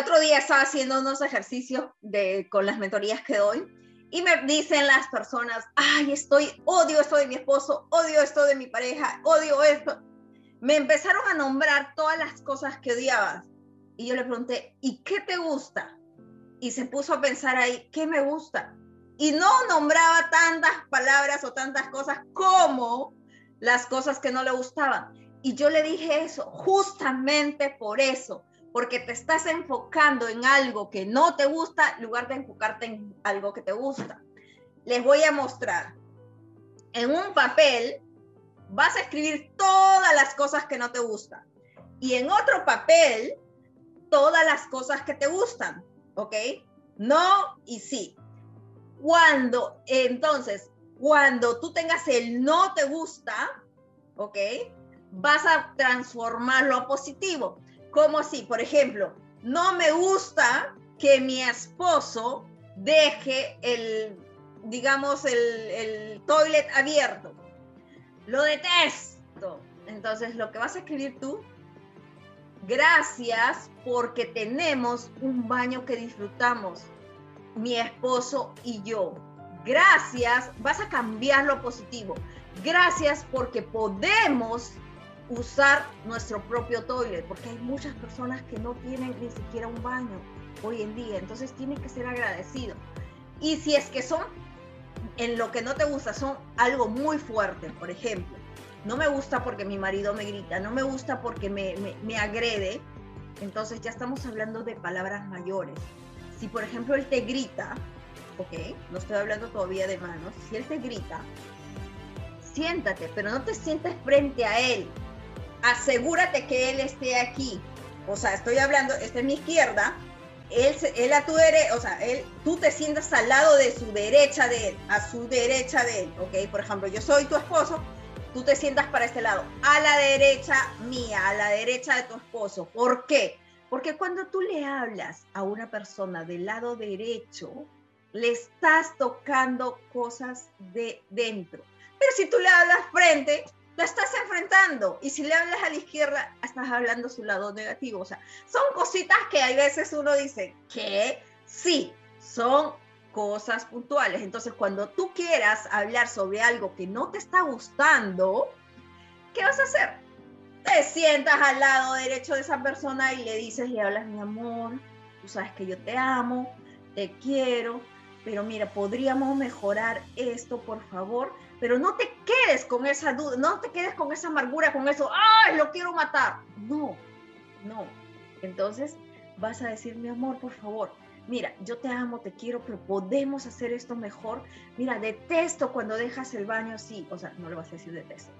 otro día estaba haciendo unos ejercicios de, con las mentorías que doy y me dicen las personas, ay, estoy, odio esto de mi esposo, odio esto de mi pareja, odio esto. Me empezaron a nombrar todas las cosas que odiabas. Y yo le pregunté, ¿y qué te gusta? Y se puso a pensar ahí, ¿qué me gusta? Y no nombraba tantas palabras o tantas cosas como las cosas que no le gustaban. Y yo le dije eso, justamente por eso, porque te estás enfocando en algo que no te gusta en lugar de enfocarte en algo que te gusta. Les voy a mostrar. En un papel vas a escribir todas las cosas que no te gustan y en otro papel todas las cosas que te gustan, ¿ok? No y sí. Cuando, entonces, cuando tú tengas el no te gusta, ¿ok? Vas a transformarlo a positivo. ¿Cómo así? Por ejemplo, no me gusta que mi esposo deje el, digamos, el, el toilet abierto. Lo detesto. Entonces, lo que vas a escribir tú, gracias porque tenemos un baño que disfrutamos, mi esposo y yo. Gracias, vas a cambiar lo positivo. Gracias porque podemos usar nuestro propio toilet, porque hay muchas personas que no tienen ni siquiera un baño hoy en día, entonces tienen que ser agradecidos. Y si es que son, en lo que no te gusta, son algo muy fuerte, por ejemplo, no me gusta porque mi marido me grita, no me gusta porque me, me, me agrede, entonces ya estamos hablando de palabras mayores. Si por ejemplo él te grita, ok, no estoy hablando todavía de manos, si él te grita, siéntate, pero no te sientes frente a él, asegúrate que él esté aquí. O sea, estoy hablando, está en mi izquierda, él, él a tu derecha, o sea, él, tú te sientas al lado de su derecha de él, a su derecha de él, ¿ok? Por ejemplo, yo soy tu esposo, tú te sientas para este lado, a la derecha mía, a la derecha de tu esposo. ¿Por qué? Porque cuando tú le hablas a una persona del lado derecho, le estás tocando cosas de dentro. Pero si tú le hablas frente, lo estás enfrentando. Y si le hablas a la izquierda, estás hablando su lado negativo. O sea, son cositas que hay veces uno dice que sí, son cosas puntuales. Entonces, cuando tú quieras hablar sobre algo que no te está gustando, ¿qué vas a hacer? Te sientas al lado derecho de esa persona y le dices, le hablas, mi amor, tú sabes que yo te amo, te quiero, pero mira, podríamos mejorar esto, por favor pero no te quedes con esa duda, no te quedes con esa amargura, con eso, ¡ay, lo quiero matar! No, no. Entonces vas a decir, mi amor, por favor, mira, yo te amo, te quiero, pero podemos hacer esto mejor. Mira, detesto cuando dejas el baño así, o sea, no le vas a decir detesto,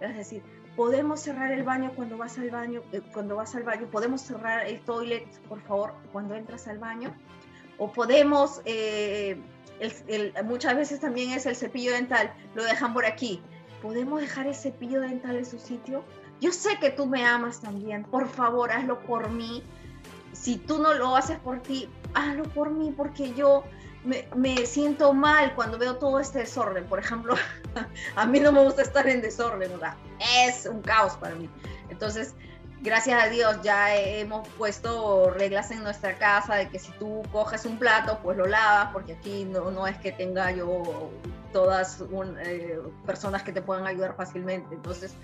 le vas a decir, podemos cerrar el baño cuando vas al baño, eh, cuando vas al baño, podemos cerrar el toilet, por favor, cuando entras al baño, o podemos... Eh, muchas veces también es el cepillo dental, lo dejan por aquí. ¿Podemos dejar el cepillo dental en su sitio? Yo sé que tú me amas también, por favor, hazlo por mí. Si tú no lo haces por ti, hazlo por mí, porque yo me, me siento mal cuando veo todo este desorden. Por ejemplo, a mí no me gusta estar en desorden, ¿verdad? Es un caos para mí. Entonces, gracias a Dios ya hemos puesto reglas en nuestra casa de que si tú coges un plato, pues lo lavas, porque aquí no, no es que tenga yo todas eh, personas que te puedan ayudar fácilmente. Entonces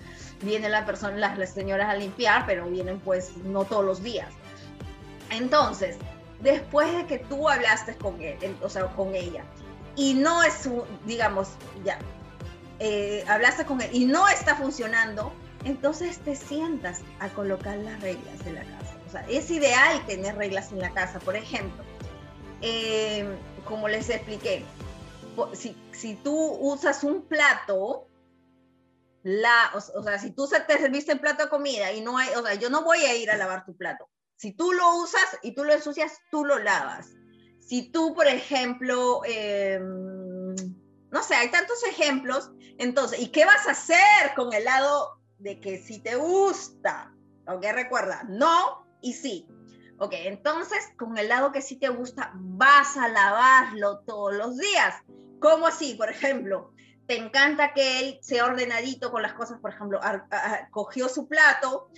vienen la persona, las, las, señoras a limpiar, pero vienen pues no todos los días. Entonces, después de que tú hablaste con él, o sea, con ella, y no es, digamos, ya, eh, hablaste con él y no está funcionando, entonces te sientas a colocar las reglas de la casa. O sea, es ideal tener reglas en la casa. Por ejemplo, eh, como les expliqué, si, si, tú usas un plato, la, o, sea, si tú te serviste el plato de comida y no hay, o sea, yo no voy a ir a lavar tu plato. Si tú lo usas y tú lo ensucias, tú lo lavas. Si tú, por ejemplo, em, no sé, hay tantos ejemplos, entonces, ¿y qué vas a hacer con el lado de que si te gusta, ¿ok? Recuerda, no y sí. Ok, entonces con el lado que sí te gusta, vas a lavarlo todos los días. ¿Cómo así? Por ejemplo, te encanta que él sea ordenadito con las cosas, por ejemplo, cogió su plato,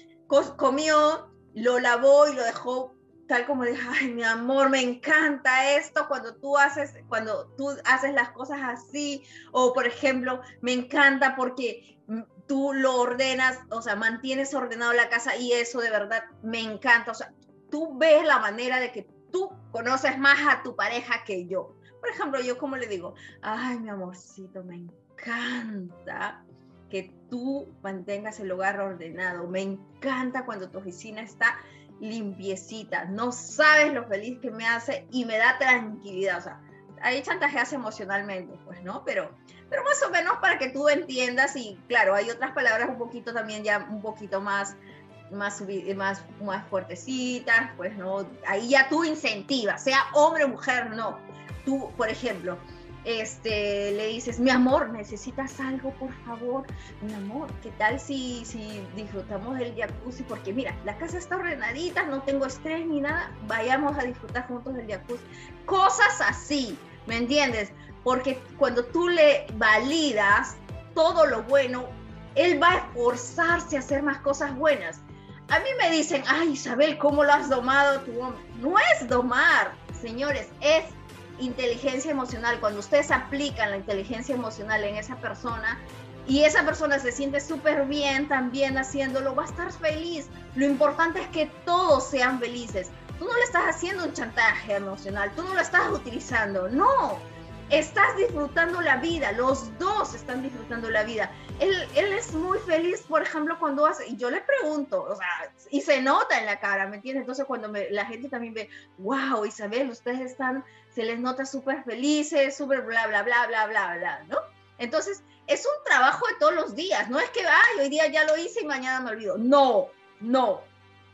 comió, lo lavó y lo dejó tal como dije, ay, mi amor, me encanta esto cuando tú haces, cuando tú haces las cosas así, o por ejemplo, me encanta porque tú lo ordenas, o sea, mantienes ordenado la casa y eso de verdad me encanta, o sea, tú ves la manera de que tú conoces más a tu pareja que yo. Por ejemplo, yo como le digo, ay, mi amorcito, me encanta que tú mantengas el hogar ordenado, me encanta cuando tu oficina está limpiecita, no sabes lo feliz que me hace y me da tranquilidad, o sea, ahí chantajeas emocionalmente, pues, ¿no? Pero, pero más o menos para que tú entiendas y claro, hay otras palabras un poquito también ya un poquito más más, más, más fuertecitas, pues no, ahí ya tú incentivas, sea hombre o mujer, no. Tú, por ejemplo, este, le dices, mi amor, necesitas algo, por favor, mi amor, ¿qué tal si, si disfrutamos del jacuzzi? Porque mira, la casa está ordenadita, no tengo estrés ni nada, vayamos a disfrutar juntos del jacuzzi. Cosas así, ¿me entiendes? Porque cuando tú le validas todo lo bueno, él va a esforzarse a hacer más cosas buenas. A mí me dicen, ay Isabel, ¿cómo lo has domado tu hombre? No es domar, señores, es inteligencia emocional. Cuando ustedes aplican la inteligencia emocional en esa persona y esa persona se siente súper bien también haciéndolo, va a estar feliz. Lo importante es que todos sean felices. Tú no le estás haciendo un chantaje emocional, tú no lo estás utilizando, no estás disfrutando la vida, los dos están disfrutando la vida. Él, él es muy feliz, por ejemplo, cuando hace, y yo le pregunto, o sea, y se nota en la cara, ¿me entiendes? Entonces cuando la gente también ve, wow, Isabel, ustedes están, se les nota súper felices, súper bla, bla, bla, bla, bla, bla, ¿no? Entonces, es un trabajo de todos los días, no es que, ay, hoy día ya lo hice y mañana me olvido. No, no,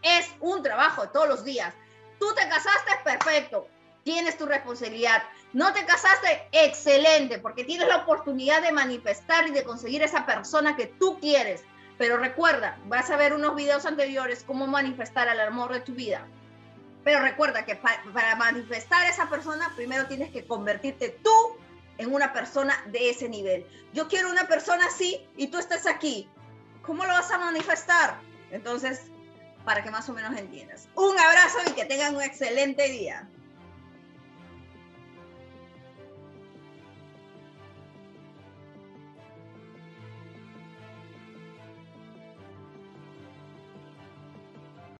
es un trabajo de todos los días. Tú te casaste, perfecto, tienes tu responsabilidad no te casaste, excelente, porque tienes la oportunidad de manifestar y de conseguir esa persona que tú quieres. Pero recuerda, vas a ver unos videos anteriores cómo manifestar al amor de tu vida. Pero recuerda que para manifestar a esa persona, primero tienes que convertirte tú en una persona de ese nivel. Yo quiero una persona así y tú estás aquí. ¿Cómo lo vas a manifestar? Entonces, para que más o menos entiendas. Un abrazo y que tengan un excelente día.